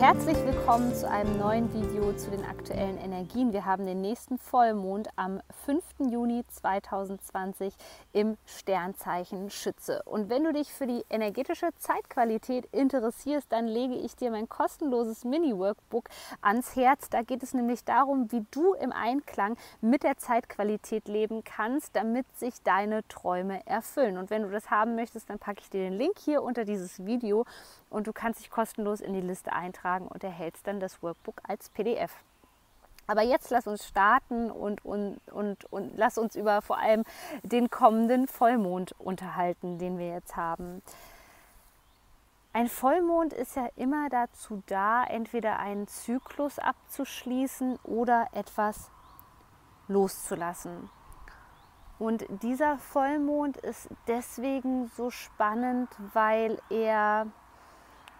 Herzlich willkommen zu einem neuen Video zu den aktuellen Energien. Wir haben den nächsten Vollmond am 5. Juni 2020 im Sternzeichen Schütze. Und wenn du dich für die energetische Zeitqualität interessierst, dann lege ich dir mein kostenloses Mini-Workbook ans Herz. Da geht es nämlich darum, wie du im Einklang mit der Zeitqualität leben kannst, damit sich deine Träume erfüllen. Und wenn du das haben möchtest, dann packe ich dir den Link hier unter dieses Video und du kannst dich kostenlos in die Liste eintragen und erhältst dann das Workbook als PDF. Aber jetzt lass uns starten und, und, und, und lass uns über vor allem den kommenden Vollmond unterhalten, den wir jetzt haben. Ein Vollmond ist ja immer dazu da, entweder einen Zyklus abzuschließen oder etwas loszulassen. Und dieser Vollmond ist deswegen so spannend, weil er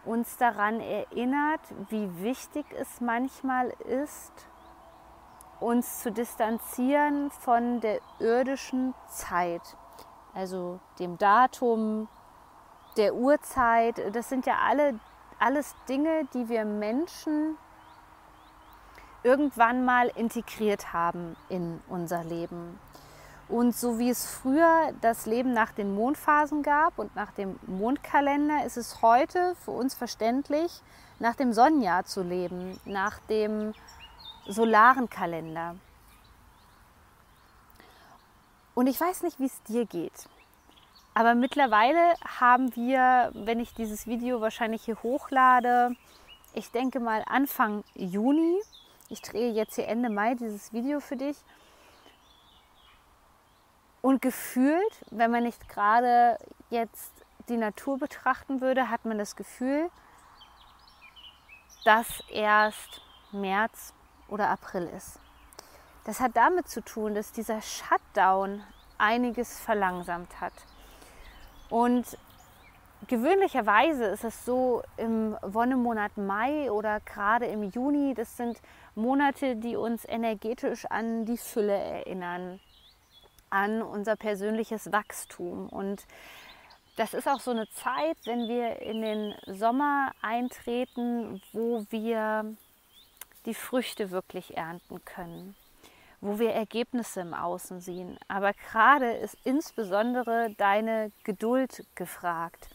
uns daran erinnert, wie wichtig es manchmal ist, uns zu distanzieren von der irdischen Zeit, also dem Datum, der Uhrzeit. Das sind ja alle, alles Dinge, die wir Menschen irgendwann mal integriert haben in unser Leben. Und so wie es früher das Leben nach den Mondphasen gab und nach dem Mondkalender, ist es heute für uns verständlich, nach dem Sonnenjahr zu leben, nach dem solaren Kalender. Und ich weiß nicht, wie es dir geht. Aber mittlerweile haben wir, wenn ich dieses Video wahrscheinlich hier hochlade, ich denke mal Anfang Juni, ich drehe jetzt hier Ende Mai dieses Video für dich, und gefühlt, wenn man nicht gerade jetzt die Natur betrachten würde, hat man das Gefühl, dass erst März oder April ist. Das hat damit zu tun, dass dieser Shutdown einiges verlangsamt hat. Und gewöhnlicherweise ist es so im Wonnemonat Mai oder gerade im Juni, das sind Monate, die uns energetisch an die Fülle erinnern, an unser persönliches Wachstum. Und das ist auch so eine Zeit, wenn wir in den Sommer eintreten, wo wir die Früchte wirklich ernten können, wo wir Ergebnisse im Außen sehen. Aber gerade ist insbesondere deine Geduld gefragt.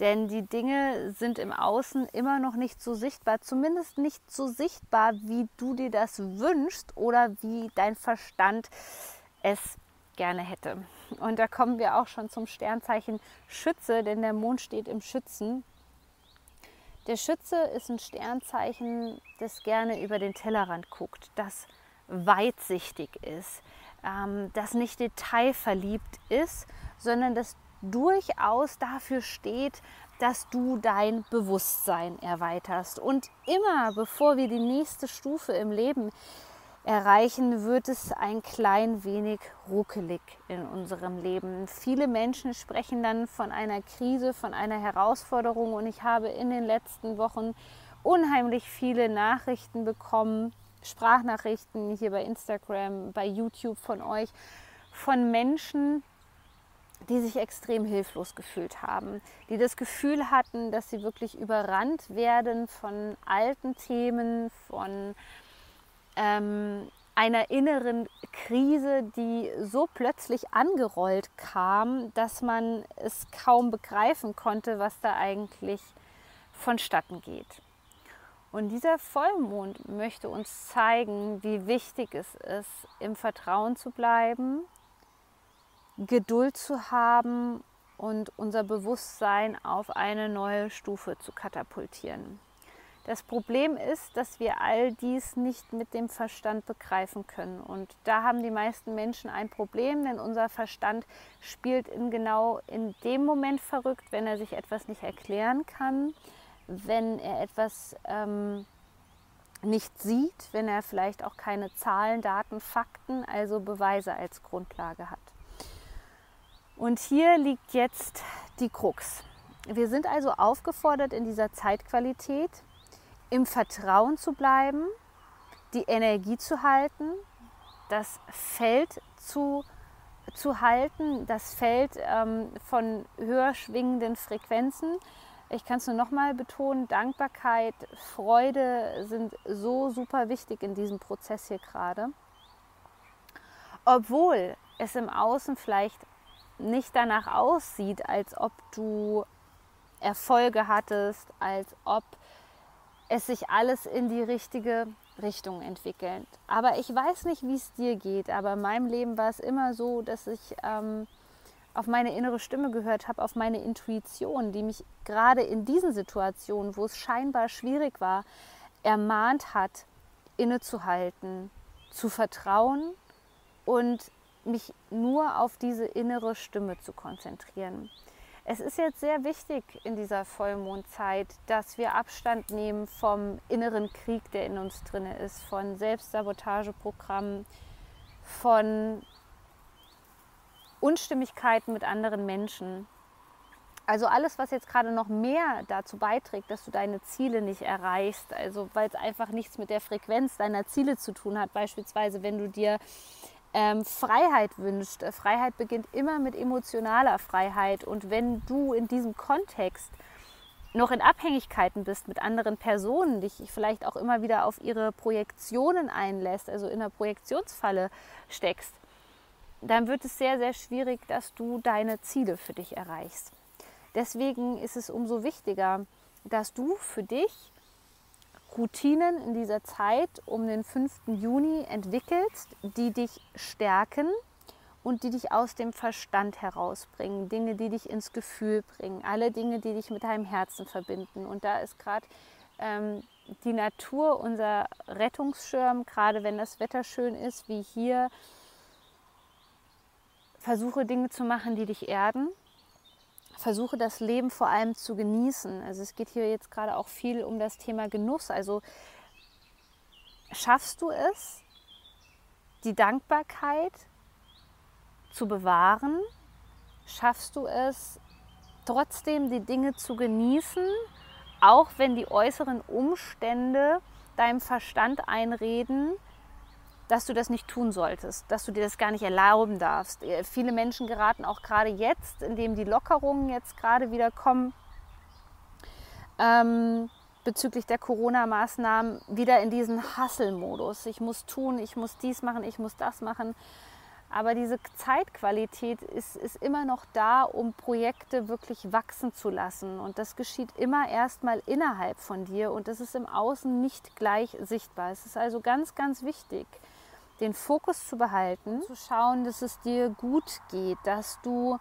Denn die Dinge sind im Außen immer noch nicht so sichtbar, zumindest nicht so sichtbar, wie du dir das wünschst oder wie dein Verstand es gerne hätte. Und da kommen wir auch schon zum Sternzeichen Schütze, denn der Mond steht im Schützen. Der Schütze ist ein Sternzeichen, das gerne über den Tellerrand guckt, das weitsichtig ist, ähm, das nicht detailverliebt ist, sondern das durchaus dafür steht, dass du dein Bewusstsein erweiterst. Und immer bevor wir die nächste Stufe im Leben erreichen, wird es ein klein wenig ruckelig in unserem Leben. Viele Menschen sprechen dann von einer Krise, von einer Herausforderung und ich habe in den letzten Wochen unheimlich viele Nachrichten bekommen, Sprachnachrichten hier bei Instagram, bei YouTube von euch, von Menschen, die sich extrem hilflos gefühlt haben, die das Gefühl hatten, dass sie wirklich überrannt werden von alten Themen, von ähm, einer inneren Krise, die so plötzlich angerollt kam, dass man es kaum begreifen konnte, was da eigentlich vonstatten geht. Und dieser Vollmond möchte uns zeigen, wie wichtig es ist, im Vertrauen zu bleiben, Geduld zu haben und unser Bewusstsein auf eine neue Stufe zu katapultieren. Das Problem ist, dass wir all dies nicht mit dem Verstand begreifen können. Und da haben die meisten Menschen ein Problem, denn unser Verstand spielt in genau in dem Moment verrückt, wenn er sich etwas nicht erklären kann, wenn er etwas ähm, nicht sieht, wenn er vielleicht auch keine Zahlen, Daten, Fakten, also Beweise als Grundlage hat. Und hier liegt jetzt die Krux. Wir sind also aufgefordert, in dieser Zeitqualität im Vertrauen zu bleiben, die Energie zu halten, das Feld zu, zu halten, das Feld ähm, von höher schwingenden Frequenzen. Ich kann es nur nochmal betonen, Dankbarkeit, Freude sind so super wichtig in diesem Prozess hier gerade. Obwohl es im Außen vielleicht nicht danach aussieht, als ob du Erfolge hattest, als ob es sich alles in die richtige Richtung entwickelt. Aber ich weiß nicht, wie es dir geht, aber in meinem Leben war es immer so, dass ich ähm, auf meine innere Stimme gehört habe, auf meine Intuition, die mich gerade in diesen Situationen, wo es scheinbar schwierig war, ermahnt hat, innezuhalten, zu vertrauen und mich nur auf diese innere Stimme zu konzentrieren. Es ist jetzt sehr wichtig in dieser Vollmondzeit, dass wir Abstand nehmen vom inneren Krieg, der in uns drin ist, von Selbstsabotageprogrammen, von Unstimmigkeiten mit anderen Menschen. Also alles, was jetzt gerade noch mehr dazu beiträgt, dass du deine Ziele nicht erreichst, also weil es einfach nichts mit der Frequenz deiner Ziele zu tun hat, beispielsweise wenn du dir ähm, Freiheit wünscht. Äh, Freiheit beginnt immer mit emotionaler Freiheit. Und wenn du in diesem Kontext noch in Abhängigkeiten bist mit anderen Personen, dich vielleicht auch immer wieder auf ihre Projektionen einlässt, also in einer Projektionsfalle steckst, dann wird es sehr, sehr schwierig, dass du deine Ziele für dich erreichst. Deswegen ist es umso wichtiger, dass du für dich Routinen in dieser Zeit um den 5. Juni entwickelst, die dich stärken und die dich aus dem Verstand herausbringen. Dinge, die dich ins Gefühl bringen. Alle Dinge, die dich mit deinem Herzen verbinden. Und da ist gerade ähm, die Natur unser Rettungsschirm, gerade wenn das Wetter schön ist, wie hier. Versuche Dinge zu machen, die dich erden versuche das Leben vor allem zu genießen. Also es geht hier jetzt gerade auch viel um das Thema Genuss. Also schaffst du es, die Dankbarkeit zu bewahren? Schaffst du es, trotzdem die Dinge zu genießen, auch wenn die äußeren Umstände deinem Verstand einreden, dass du das nicht tun solltest, dass du dir das gar nicht erlauben darfst. Äh, viele Menschen geraten auch gerade jetzt, indem die Lockerungen jetzt gerade wieder kommen, ähm, bezüglich der Corona-Maßnahmen, wieder in diesen Hustle-Modus. Ich muss tun, ich muss dies machen, ich muss das machen. Aber diese Zeitqualität ist, ist immer noch da, um Projekte wirklich wachsen zu lassen. Und das geschieht immer erstmal innerhalb von dir und das ist im Außen nicht gleich sichtbar. Es ist also ganz, ganz wichtig, den Fokus zu behalten, zu schauen, dass es dir gut geht, dass du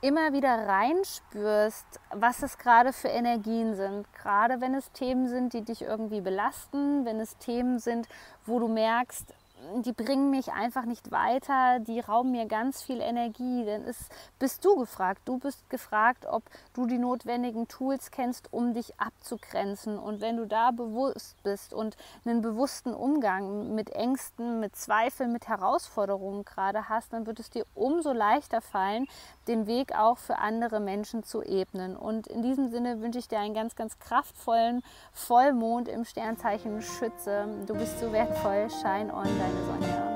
immer wieder reinspürst, was es gerade für Energien sind. Gerade wenn es Themen sind, die dich irgendwie belasten, wenn es Themen sind, wo du merkst, die bringen mich einfach nicht weiter, die rauben mir ganz viel Energie. Denn es bist du gefragt. Du bist gefragt, ob du die notwendigen Tools kennst, um dich abzugrenzen. Und wenn du da bewusst bist und einen bewussten Umgang mit Ängsten, mit Zweifeln, mit Herausforderungen gerade hast, dann wird es dir umso leichter fallen, den Weg auch für andere Menschen zu ebnen. Und in diesem Sinne wünsche ich dir einen ganz, ganz kraftvollen Vollmond im Sternzeichen Schütze. Du bist so wertvoll. Shine on, deine Sonja.